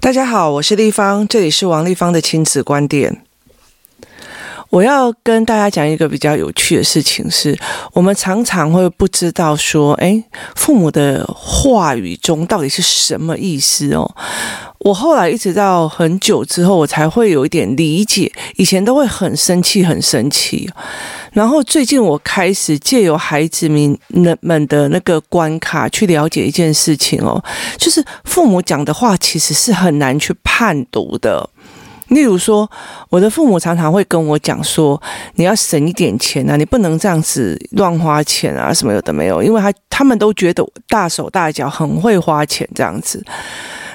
大家好，我是立方，这里是王立方的亲子观点。我要跟大家讲一个比较有趣的事情是，我们常常会不知道说，诶，父母的话语中到底是什么意思哦。我后来一直到很久之后，我才会有一点理解。以前都会很生气，很生气。然后最近我开始借由孩子们们的那个关卡去了解一件事情哦，就是父母讲的话其实是很难去判读的。例如说，我的父母常常会跟我讲说：“你要省一点钱啊，你不能这样子乱花钱啊，什么有的没有。”因为他他们都觉得大手大脚，很会花钱这样子。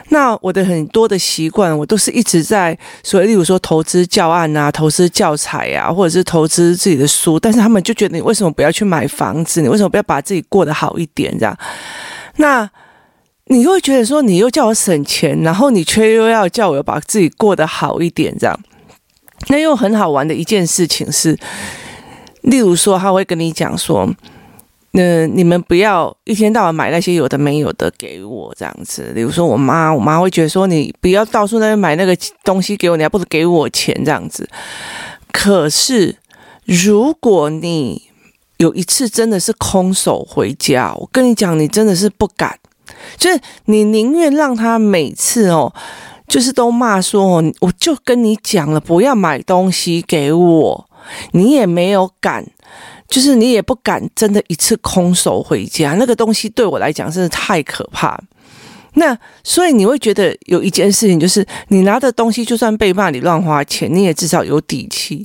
那我的很多的习惯，我都是一直在所以，例如说投资教案啊，投资教材啊，或者是投资自己的书。但是他们就觉得你为什么不要去买房子？你为什么不要把自己过得好一点？这样，那。你会觉得说，你又叫我省钱，然后你却又要叫我把自己过得好一点，这样。那又很好玩的一件事情是，例如说，他会跟你讲说，嗯、你们不要一天到晚买那些有的没有的给我这样子。例如说我妈，我妈会觉得说，你不要到处那边买那个东西给我，你还不如给我钱这样子。可是，如果你有一次真的是空手回家，我跟你讲，你真的是不敢。就是你宁愿让他每次哦，就是都骂说哦，我就跟你讲了，不要买东西给我，你也没有敢，就是你也不敢真的一次空手回家，那个东西对我来讲真的太可怕。那所以你会觉得有一件事情，就是你拿的东西就算被骂你乱花钱，你也至少有底气，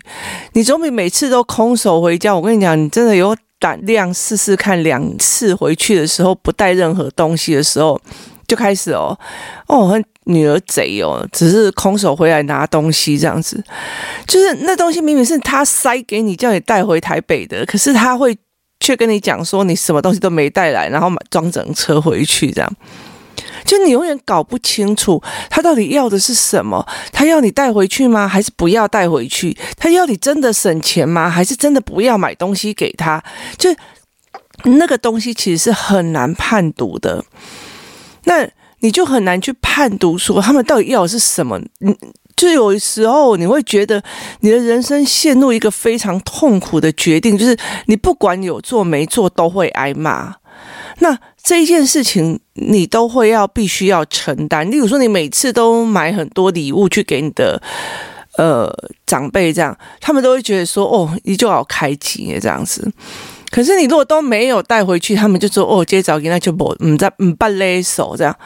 你总比每次都空手回家。我跟你讲，你真的有。胆量试试看，两次回去的时候不带任何东西的时候，就开始哦哦，女儿贼哦，只是空手回来拿东西这样子，就是那东西明明是他塞给你，叫你带回台北的，可是他会却跟你讲说你什么东西都没带来，然后装整车回去这样。就你永远搞不清楚他到底要的是什么，他要你带回去吗？还是不要带回去？他要你真的省钱吗？还是真的不要买东西给他？就那个东西其实是很难判读的，那你就很难去判读说他们到底要的是什么。嗯，就有时候你会觉得你的人生陷入一个非常痛苦的决定，就是你不管有做没做都会挨骂。那这一件事情，你都会要必须要承担。例如说，你每次都买很多礼物去给你的呃长辈，这样他们都会觉得说：“哦，你就好开心这样子。”可是你如果都没有带回去，他们就说：“哦，接着给那就不嗯在嗯不勒手这样。”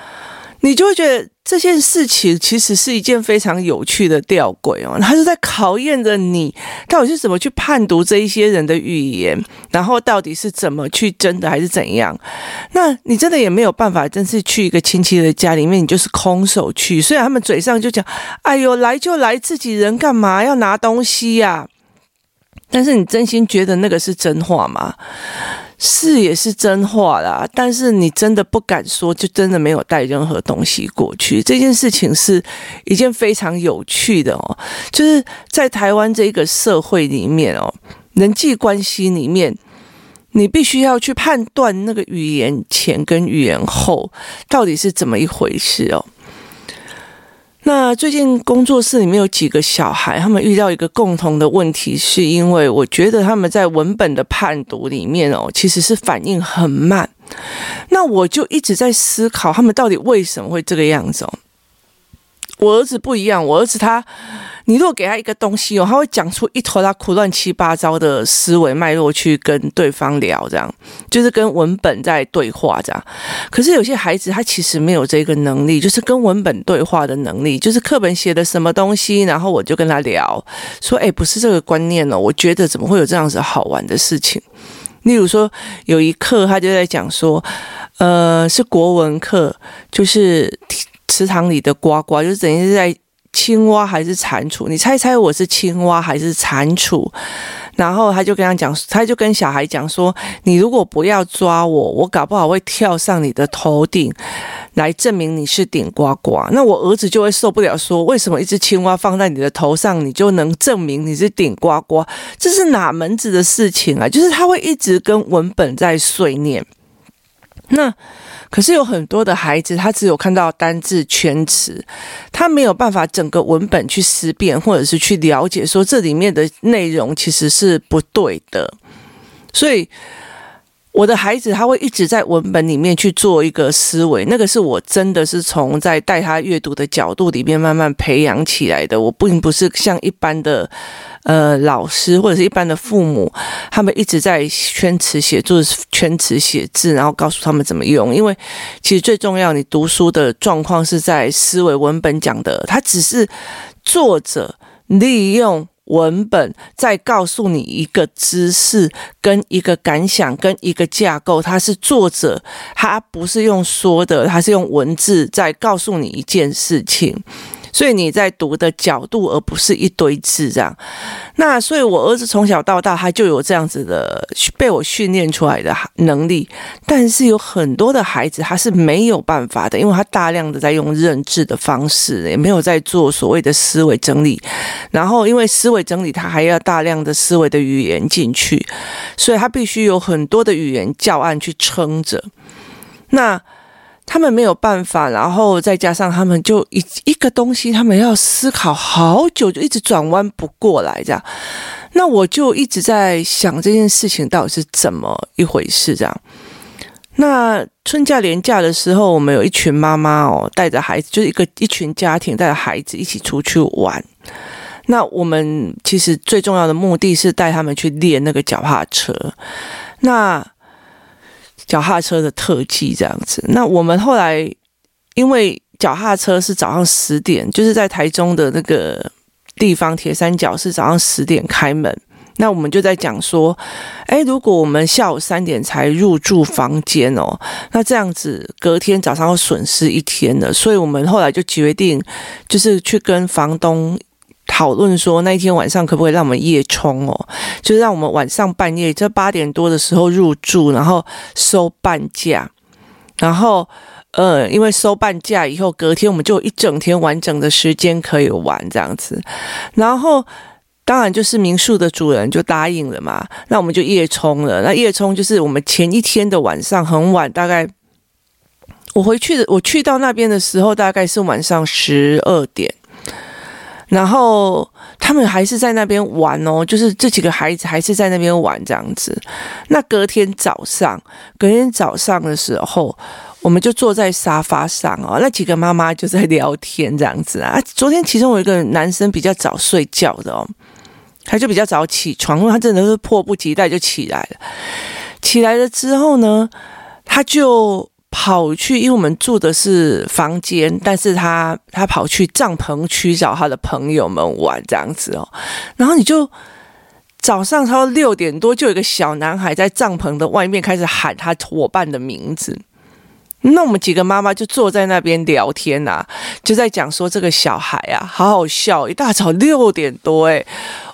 你就会觉得这件事情其实是一件非常有趣的吊诡哦，他是在考验着你到底是怎么去判读这一些人的语言，然后到底是怎么去真的还是怎样？那你真的也没有办法，真是去一个亲戚的家里面，你就是空手去。虽然他们嘴上就讲：“哎呦，来就来，自己人干嘛要拿东西呀？”但是你真心觉得那个是真话吗？是也是真话啦，但是你真的不敢说，就真的没有带任何东西过去。这件事情是一件非常有趣的哦，就是在台湾这个社会里面哦，人际关系里面，你必须要去判断那个语言前跟语言后到底是怎么一回事哦。那最近工作室里面有几个小孩，他们遇到一个共同的问题，是因为我觉得他们在文本的判读里面哦，其实是反应很慢。那我就一直在思考，他们到底为什么会这个样子哦。我儿子不一样，我儿子他。你如果给他一个东西哦，他会讲出一坨拉苦乱七八糟的思维脉络去跟对方聊，这样就是跟文本在对话这样。可是有些孩子他其实没有这个能力，就是跟文本对话的能力，就是课本写的什么东西，然后我就跟他聊，说，诶，不是这个观念哦，我觉得怎么会有这样子好玩的事情？例如说有一课他就在讲说，呃，是国文课，就是池塘里的呱呱，就等于是在。青蛙还是蟾蜍？你猜猜我是青蛙还是蟾蜍？然后他就跟他讲，他就跟小孩讲说：“你如果不要抓我，我搞不好会跳上你的头顶，来证明你是顶呱呱。”那我儿子就会受不了，说：“为什么一只青蛙放在你的头上，你就能证明你是顶呱呱？这是哪门子的事情啊？”就是他会一直跟文本在碎念。那可是有很多的孩子，他只有看到单字圈词，他没有办法整个文本去思辨，或者是去了解说这里面的内容其实是不对的，所以。我的孩子他会一直在文本里面去做一个思维，那个是我真的是从在带他阅读的角度里面慢慢培养起来的。我并不是像一般的呃老师或者是一般的父母，他们一直在圈词写作、圈词写字，然后告诉他们怎么用。因为其实最重要，你读书的状况是在思维文本讲的，他只是作者利用。文本在告诉你一个知识、跟一个感想、跟一个架构，它是作者，他不是用说的，他是用文字在告诉你一件事情。所以你在读的角度，而不是一堆字这样。那所以，我儿子从小到大，他就有这样子的被我训练出来的能力。但是有很多的孩子，他是没有办法的，因为他大量的在用认知的方式，也没有在做所谓的思维整理。然后，因为思维整理，他还要大量的思维的语言进去，所以他必须有很多的语言教案去撑着。那。他们没有办法，然后再加上他们就一一个东西，他们要思考好久，就一直转弯不过来，这样。那我就一直在想这件事情到底是怎么一回事，这样。那春假连假的时候，我们有一群妈妈哦，带着孩子，就是一个一群家庭带着孩子一起出去玩。那我们其实最重要的目的是带他们去练那个脚踏车。那脚踏车的特技这样子，那我们后来因为脚踏车是早上十点，就是在台中的那个地方铁三角是早上十点开门，那我们就在讲说，诶，如果我们下午三点才入住房间哦，那这样子隔天早上要损失一天的，所以我们后来就决定，就是去跟房东。讨论说那一天晚上可不可以让我们夜冲哦？就是让我们晚上半夜，这八点多的时候入住，然后收半价，然后呃，因为收半价以后，隔天我们就一整天完整的时间可以玩这样子。然后当然就是民宿的主人就答应了嘛，那我们就夜冲了。那夜冲就是我们前一天的晚上很晚，大概我回去的，我去到那边的时候大概是晚上十二点。然后他们还是在那边玩哦，就是这几个孩子还是在那边玩这样子。那隔天早上，隔天早上的时候，我们就坐在沙发上哦，那几个妈妈就在聊天这样子啊。昨天其中有一个男生比较早睡觉的哦，他就比较早起床，他真的是迫不及待就起来了。起来了之后呢，他就。跑去，因为我们住的是房间，但是他他跑去帐篷区找他的朋友们玩这样子哦。然后你就早上差不多六点多，就有一个小男孩在帐篷的外面开始喊他伙伴的名字。那我们几个妈妈就坐在那边聊天呐、啊，就在讲说这个小孩啊，好好笑，一大早六点多，诶，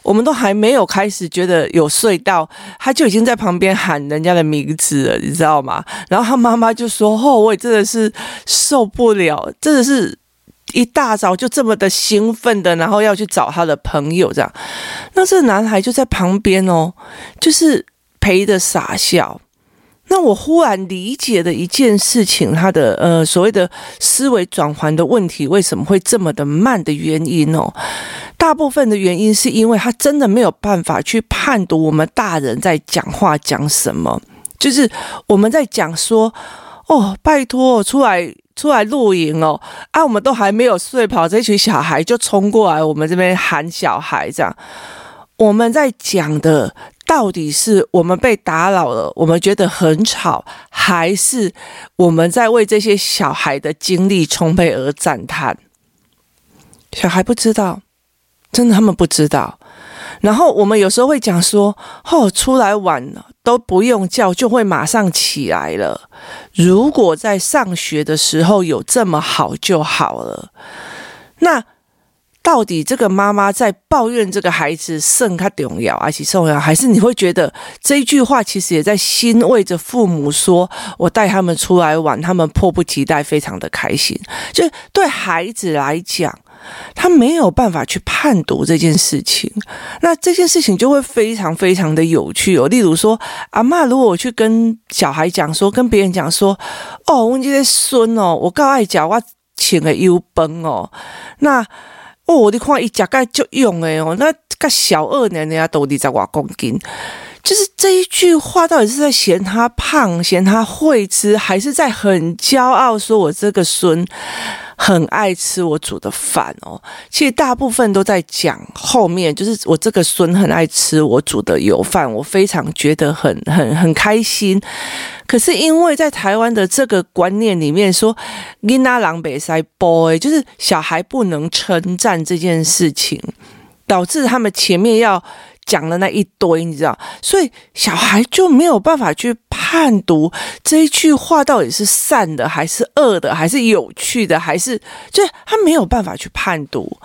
我们都还没有开始觉得有睡到，他就已经在旁边喊人家的名字了，你知道吗？然后他妈妈就说：“哦，我也真的是受不了，真的是一大早就这么的兴奋的，然后要去找他的朋友这样。”那这男孩就在旁边哦，就是陪着傻笑。那我忽然理解的一件事情，他的呃所谓的思维转换的问题为什么会这么的慢的原因哦，大部分的原因是因为他真的没有办法去判读我们大人在讲话讲什么，就是我们在讲说哦，拜托出来出来露营哦，啊，我们都还没有睡饱，这群小孩就冲过来我们这边喊小孩这样，我们在讲的。到底是我们被打扰了，我们觉得很吵，还是我们在为这些小孩的精力充沛而赞叹？小孩不知道，真的他们不知道。然后我们有时候会讲说：“哦，出来晚了都不用叫，就会马上起来了。如果在上学的时候有这么好就好了。”那。到底这个妈妈在抱怨这个孩子肾他重要而且重要，还是你会觉得这一句话其实也在欣慰着父母说，我带他们出来玩，他们迫不及待，非常的开心。就对孩子来讲，他没有办法去判读这件事情，那这件事情就会非常非常的有趣哦。例如说，阿嬷如果我去跟小孩讲说，跟别人讲说，哦，我这个孙哦，我告爱讲我请个优崩哦，那哦，你看伊食个足用诶哦，那个小二年人家都二十外公斤。就是这一句话，到底是在嫌他胖，嫌他会吃，还是在很骄傲说我这个孙很爱吃我煮的饭哦？其实大部分都在讲后面，就是我这个孙很爱吃我煮的油饭，我非常觉得很很很开心。可是因为在台湾的这个观念里面说，囡仔人袂使 boy，就是小孩不能称赞这件事情，导致他们前面要。讲了那一堆，你知道，所以小孩就没有办法去判读这一句话到底是善的还是恶的，还是有趣的，还是就他没有办法去判读，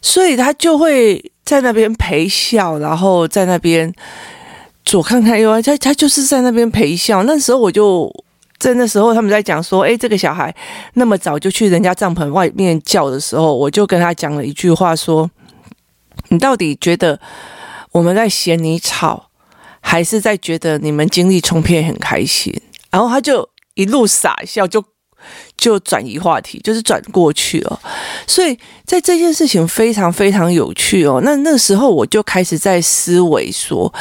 所以他就会在那边陪笑，然后在那边左看看右，他他就是在那边陪笑。那时候我就在那时候他们在讲说，哎，这个小孩那么早就去人家帐篷外面叫的时候，我就跟他讲了一句话说，你到底觉得？我们在嫌你吵，还是在觉得你们精力充沛很开心？然后他就一路傻笑，就就转移话题，就是转过去了。所以在这件事情非常非常有趣哦。那那时候我就开始在思维说，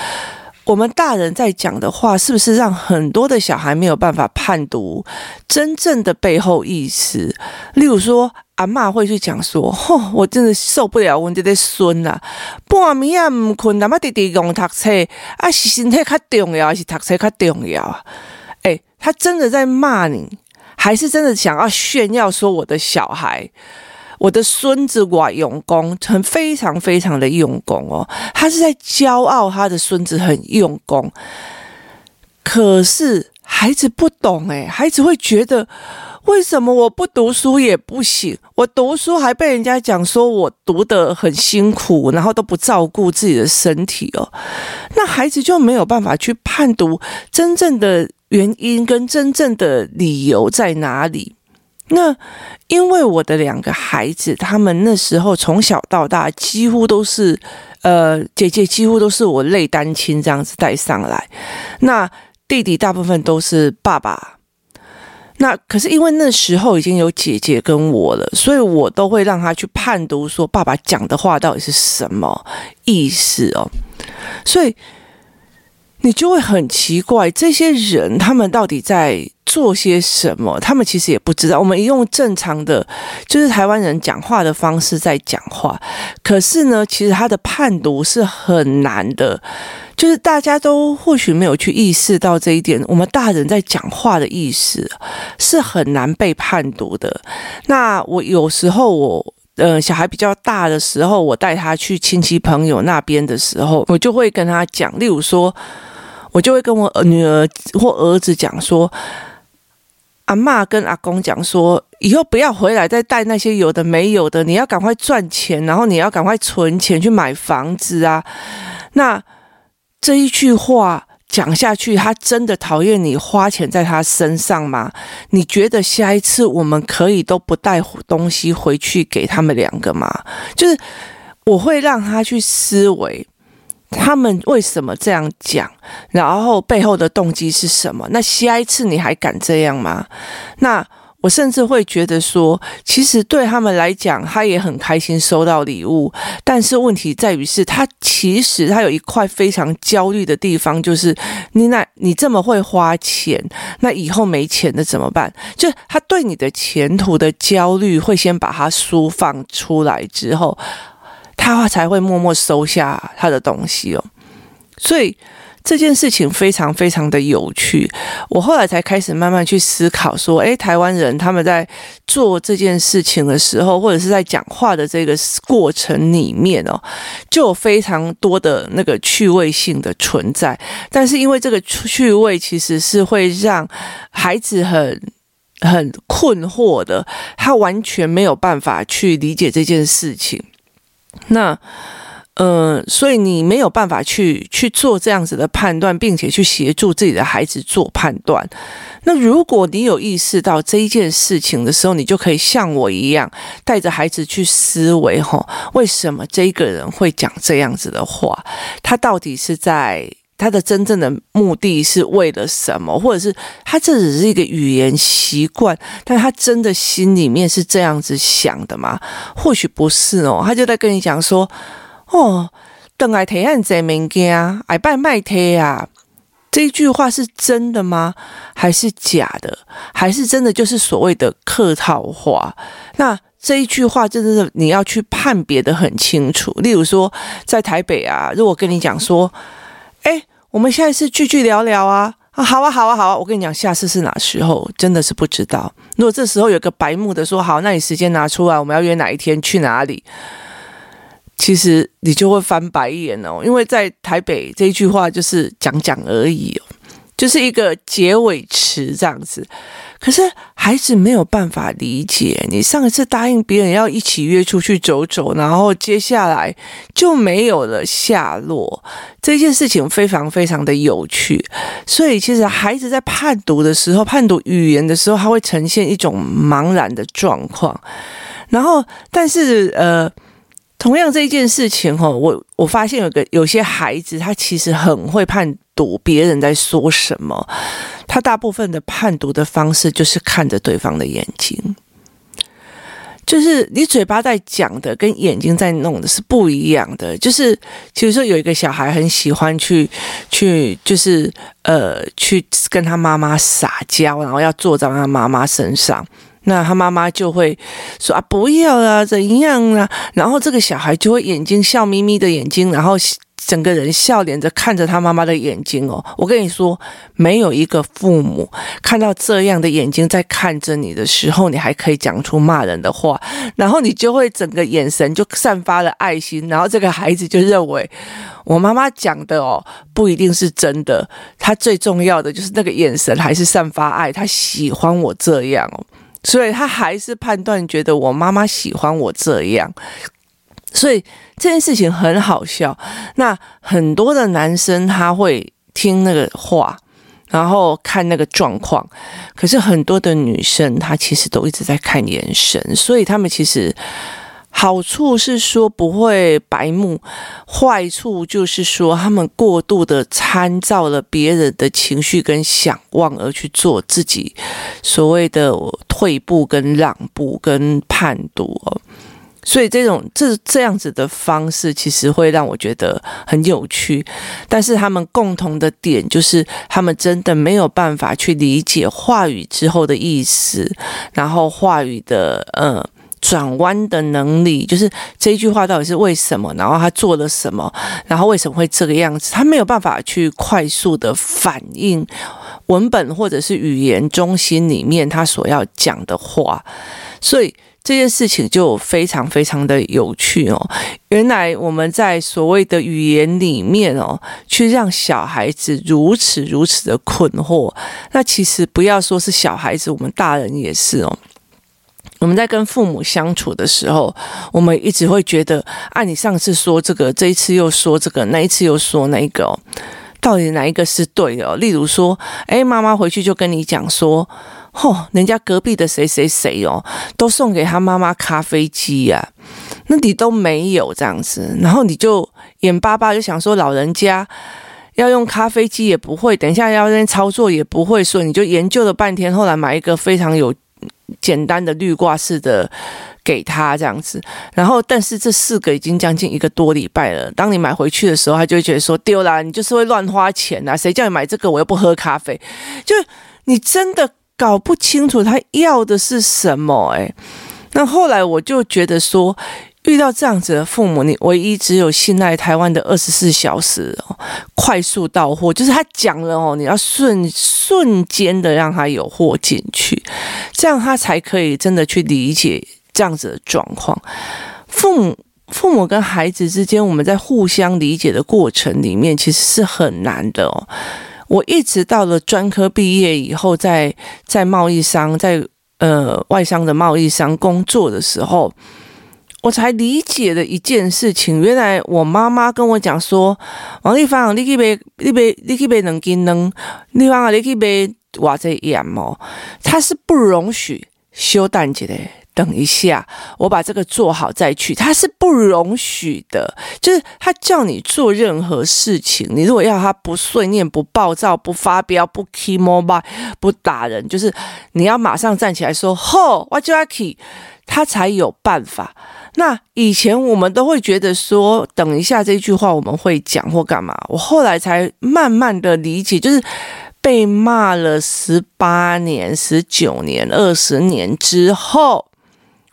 我们大人在讲的话，是不是让很多的小孩没有办法判读真正的背后意思？例如说。阿嬷会去讲说：“吼、我真的受不了，我这个孙呐，半暝啊唔困，那么弟弟用读册，啊是身体较重要，还是读册较重要啊？他真的在骂你，还是真的想要炫耀说我的小孩，我的孙子我用功，很非常非常的用功哦，他是在骄傲他的孙子很用功，可是孩子不懂诶，孩子会觉得。”为什么我不读书也不行？我读书还被人家讲说我读得很辛苦，然后都不照顾自己的身体哦。那孩子就没有办法去判读真正的原因跟真正的理由在哪里。那因为我的两个孩子，他们那时候从小到大几乎都是，呃，姐姐几乎都是我类单亲这样子带上来，那弟弟大部分都是爸爸。那可是因为那时候已经有姐姐跟我了，所以我都会让他去判读说爸爸讲的话到底是什么意思哦。所以你就会很奇怪，这些人他们到底在做些什么？他们其实也不知道。我们用正常的，就是台湾人讲话的方式在讲话，可是呢，其实他的判读是很难的。就是大家都或许没有去意识到这一点，我们大人在讲话的意思是很难被判读的。那我有时候我呃小孩比较大的时候，我带他去亲戚朋友那边的时候，我就会跟他讲，例如说，我就会跟我女儿或儿子讲说，阿嬷跟阿公讲说，以后不要回来再带那些有的没有的，你要赶快赚钱，然后你要赶快存钱去买房子啊，那。这一句话讲下去，他真的讨厌你花钱在他身上吗？你觉得下一次我们可以都不带东西回去给他们两个吗？就是我会让他去思维，他们为什么这样讲，然后背后的动机是什么？那下一次你还敢这样吗？那。我甚至会觉得说，其实对他们来讲，他也很开心收到礼物。但是问题在于是，他其实他有一块非常焦虑的地方，就是你那，你这么会花钱，那以后没钱了怎么办？就他对你的前途的焦虑，会先把它抒放出来之后，他才会默默收下他的东西哦。所以。这件事情非常非常的有趣，我后来才开始慢慢去思考说，诶，台湾人他们在做这件事情的时候，或者是在讲话的这个过程里面哦，就有非常多的那个趣味性的存在。但是因为这个趣味其实是会让孩子很很困惑的，他完全没有办法去理解这件事情。那。呃，所以你没有办法去去做这样子的判断，并且去协助自己的孩子做判断。那如果你有意识到这一件事情的时候，你就可以像我一样，带着孩子去思维：吼，为什么这个人会讲这样子的话？他到底是在他的真正的目的是为了什么？或者是他这只是一个语言习惯，但他真的心里面是这样子想的吗？或许不是哦，他就在跟你讲说。哦，等爱提案在物件，爱拜卖提啊！这一句话是真的吗？还是假的？还是真的就是所谓的客套话？那这一句话真的是你要去判别的很清楚。例如说，在台北啊，如果跟你讲说，哎，我们下一次聚聚聊聊啊，啊，好啊，好啊，好啊！我跟你讲，下次是哪时候？真的是不知道。如果这时候有个白目的说，好，那你时间拿出来，我们要约哪一天，去哪里？其实你就会翻白眼哦，因为在台北这一句话就是讲讲而已哦，就是一个结尾词这样子。可是孩子没有办法理解，你上一次答应别人要一起约出去走走，然后接下来就没有了下落。这件事情非常非常的有趣，所以其实孩子在判读的时候，判读语言的时候，他会呈现一种茫然的状况。然后，但是呃。同样这一件事情哈，我我发现有个有些孩子，他其实很会判读别人在说什么。他大部分的判读的方式就是看着对方的眼睛，就是你嘴巴在讲的跟眼睛在弄的是不一样的。就是其实说有一个小孩很喜欢去去，就是呃去跟他妈妈撒娇，然后要坐在他妈妈身上。那他妈妈就会说啊，不要啊，怎样啊？然后这个小孩就会眼睛笑眯眯的眼睛，然后整个人笑脸着看着他妈妈的眼睛哦。我跟你说，没有一个父母看到这样的眼睛在看着你的时候，你还可以讲出骂人的话，然后你就会整个眼神就散发了爱心，然后这个孩子就认为我妈妈讲的哦不一定是真的，他最重要的就是那个眼神还是散发爱，他喜欢我这样哦。所以他还是判断觉得我妈妈喜欢我这样，所以这件事情很好笑。那很多的男生他会听那个话，然后看那个状况，可是很多的女生她其实都一直在看眼神，所以他们其实。好处是说不会白目，坏处就是说他们过度的参照了别人的情绪跟想望而去做自己所谓的退步跟让步跟判读哦，所以这种这这样子的方式其实会让我觉得很有趣，但是他们共同的点就是他们真的没有办法去理解话语之后的意思，然后话语的嗯。转弯的能力，就是这一句话到底是为什么？然后他做了什么？然后为什么会这个样子？他没有办法去快速的反应文本或者是语言中心里面他所要讲的话，所以这件事情就非常非常的有趣哦。原来我们在所谓的语言里面哦，去让小孩子如此如此的困惑，那其实不要说是小孩子，我们大人也是哦。我们在跟父母相处的时候，我们一直会觉得，啊，你上次说这个，这一次又说这个，那一次又说那个哦，到底哪一个是对的哦？例如说，诶，妈妈回去就跟你讲说，嚯，人家隔壁的谁谁谁哦，都送给他妈妈咖啡机呀，那你都没有这样子，然后你就眼巴巴就想说，老人家要用咖啡机也不会，等一下要那操作也不会，所以你就研究了半天，后来买一个非常有。简单的绿挂式的给他这样子，然后但是这四个已经将近一个多礼拜了。当你买回去的时候，他就会觉得说丢啦，你就是会乱花钱呐、啊，谁叫你买这个？我又不喝咖啡，就你真的搞不清楚他要的是什么诶、那后来我就觉得说。遇到这样子的父母，你唯一只有信赖台湾的二十四小时哦，快速到货，就是他讲了哦，你要瞬瞬间的让他有货进去，这样他才可以真的去理解这样子的状况。父母父母跟孩子之间，我们在互相理解的过程里面，其实是很难的哦。我一直到了专科毕业以后，在在贸易商，在呃外商的贸易商工作的时候。我才理解了一件事情。原来我妈妈跟我讲说：“王丽芳，你去买，你买，你去买两斤两，丽芳啊，你去买哇这盐哦。”她是不容许休蛋节的。等一下，我把这个做好再去。他是不容许的，就是他叫你做任何事情，你如果要他不碎念、不暴躁、不发飙、不 key mobile、不打人，就是你要马上站起来说“吼，我就要 key”，他才有办法。那以前我们都会觉得说“等一下”这句话我们会讲或干嘛，我后来才慢慢的理解，就是被骂了十八年、十九年、二十年之后。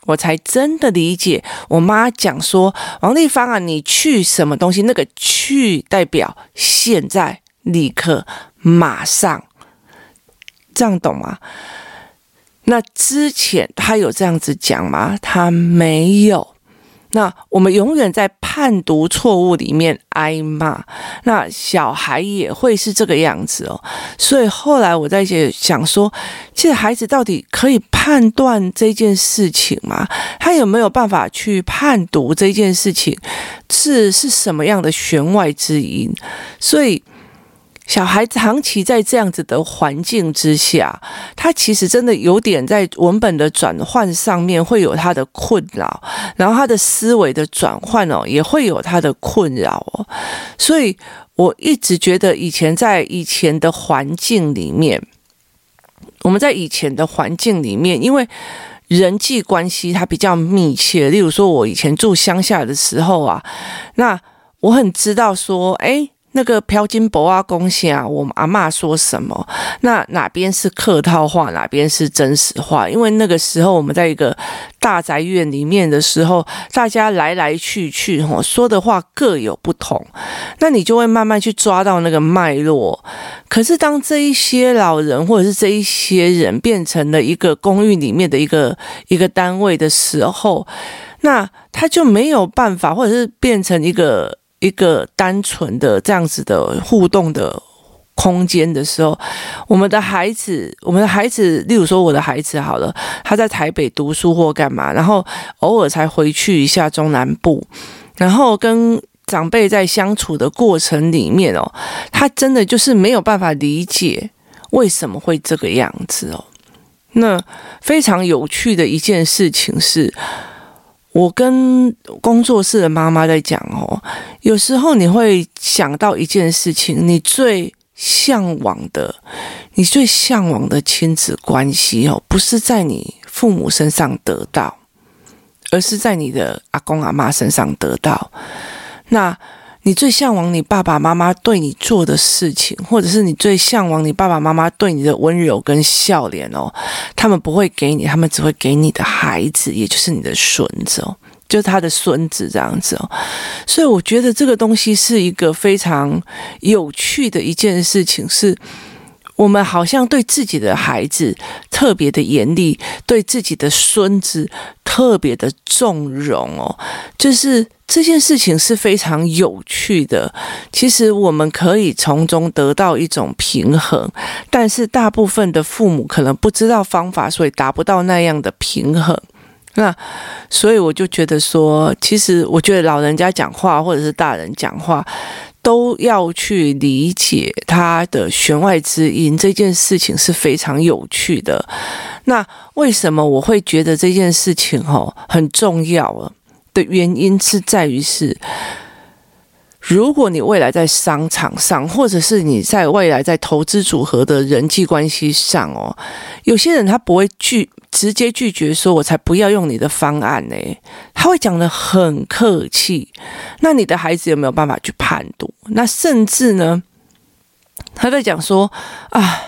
我才真的理解，我妈讲说：“王丽芳啊，你去什么东西？那个去代表现在、立刻、马上，这样懂吗？那之前她有这样子讲吗？她没有。”那我们永远在判读错误里面挨骂，那小孩也会是这个样子哦。所以后来我在想说，其实孩子到底可以判断这件事情吗？他有没有办法去判读这件事情是是什么样的弦外之音？所以。小孩长期在这样子的环境之下，他其实真的有点在文本的转换上面会有他的困扰，然后他的思维的转换哦也会有他的困扰哦，所以我一直觉得以前在以前的环境里面，我们在以前的环境里面，因为人际关系它比较密切，例如说我以前住乡下的时候啊，那我很知道说，哎。那个飘金箔啊，恭喜啊！我们阿嬷说什么？那哪边是客套话，哪边是真实话？因为那个时候我们在一个大宅院里面的时候，大家来来去去，吼，说的话各有不同，那你就会慢慢去抓到那个脉络。可是当这一些老人或者是这一些人变成了一个公寓里面的一个一个单位的时候，那他就没有办法，或者是变成一个。一个单纯的这样子的互动的空间的时候，我们的孩子，我们的孩子，例如说我的孩子好了，他在台北读书或干嘛，然后偶尔才回去一下中南部，然后跟长辈在相处的过程里面哦，他真的就是没有办法理解为什么会这个样子哦。那非常有趣的一件事情是。我跟工作室的妈妈在讲哦，有时候你会想到一件事情，你最向往的，你最向往的亲子关系哦，不是在你父母身上得到，而是在你的阿公阿妈身上得到。那。你最向往你爸爸妈妈对你做的事情，或者是你最向往你爸爸妈妈对你的温柔跟笑脸哦，他们不会给你，他们只会给你的孩子，也就是你的孙子哦，就是他的孙子这样子哦。所以我觉得这个东西是一个非常有趣的一件事情，是我们好像对自己的孩子特别的严厉，对自己的孙子特别的纵容哦，就是。这件事情是非常有趣的，其实我们可以从中得到一种平衡，但是大部分的父母可能不知道方法，所以达不到那样的平衡。那所以我就觉得说，其实我觉得老人家讲话或者是大人讲话，都要去理解他的弦外之音，这件事情是非常有趣的。那为什么我会觉得这件事情哦很重要啊？的原因是在于是，如果你未来在商场上，或者是你在未来在投资组合的人际关系上哦，有些人他不会拒直接拒绝说“我才不要用你的方案呢”，他会讲得很客气。那你的孩子有没有办法去判读？那甚至呢，他在讲说啊。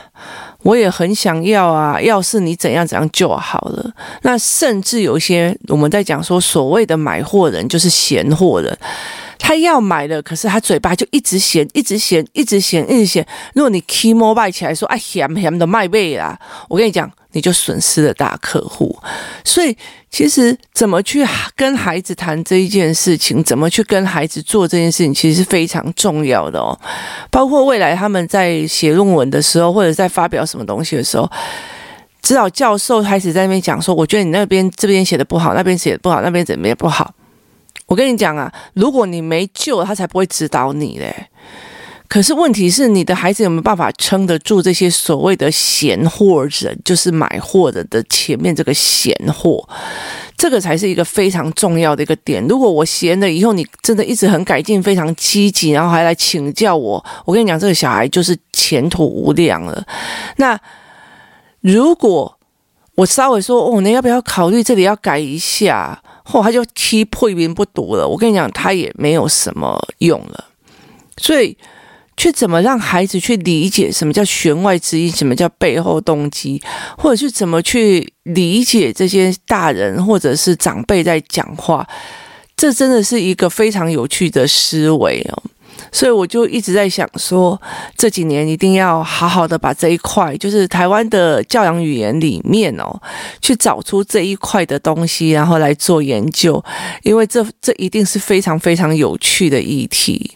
我也很想要啊，要是你怎样怎样就好了。那甚至有一些我们在讲说，所谓的买货人就是闲货人，他要买了，可是他嘴巴就一直嫌，一直嫌，一直嫌，一直嫌。如果你 key mobile 起来说，哎，嫌嫌的卖背啦，我跟你讲。你就损失了大客户，所以其实怎么去跟孩子谈这一件事情，怎么去跟孩子做这件事情，其实是非常重要的哦。包括未来他们在写论文的时候，或者在发表什么东西的时候，指导教授开始在那边讲说，我觉得你那边这边写的不好，那边写的不好，那边怎么也不好。我跟你讲啊，如果你没救，他才不会指导你嘞。可是问题是，你的孩子有没有办法撑得住这些所谓的闲货人，就是买货的的前面这个闲货，这个才是一个非常重要的一个点。如果我闲了以后，你真的一直很改进，非常积极，然后还来请教我，我跟你讲，这个小孩就是前途无量了。那如果我稍微说哦，你要不要考虑这里要改一下，后他就踢破一边不读了。我跟你讲，他也没有什么用了，所以。去怎么让孩子去理解什么叫弦外之音，什么叫背后动机，或者是怎么去理解这些大人或者是长辈在讲话，这真的是一个非常有趣的思维哦。所以我就一直在想说，这几年一定要好好的把这一块，就是台湾的教养语言里面哦，去找出这一块的东西，然后来做研究，因为这这一定是非常非常有趣的议题。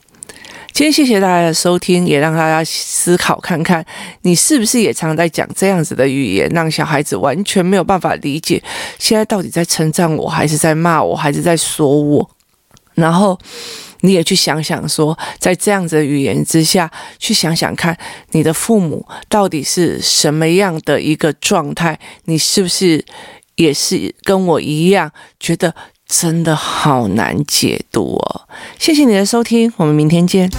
今天谢谢大家的收听，也让大家思考看看，你是不是也常在讲这样子的语言，让小孩子完全没有办法理解，现在到底在称赞我，还是在骂我，还是在说我？然后你也去想想说，在这样子的语言之下，去想想看，你的父母到底是什么样的一个状态？你是不是也是跟我一样觉得？真的好难解读哦！谢谢你的收听，我们明天见。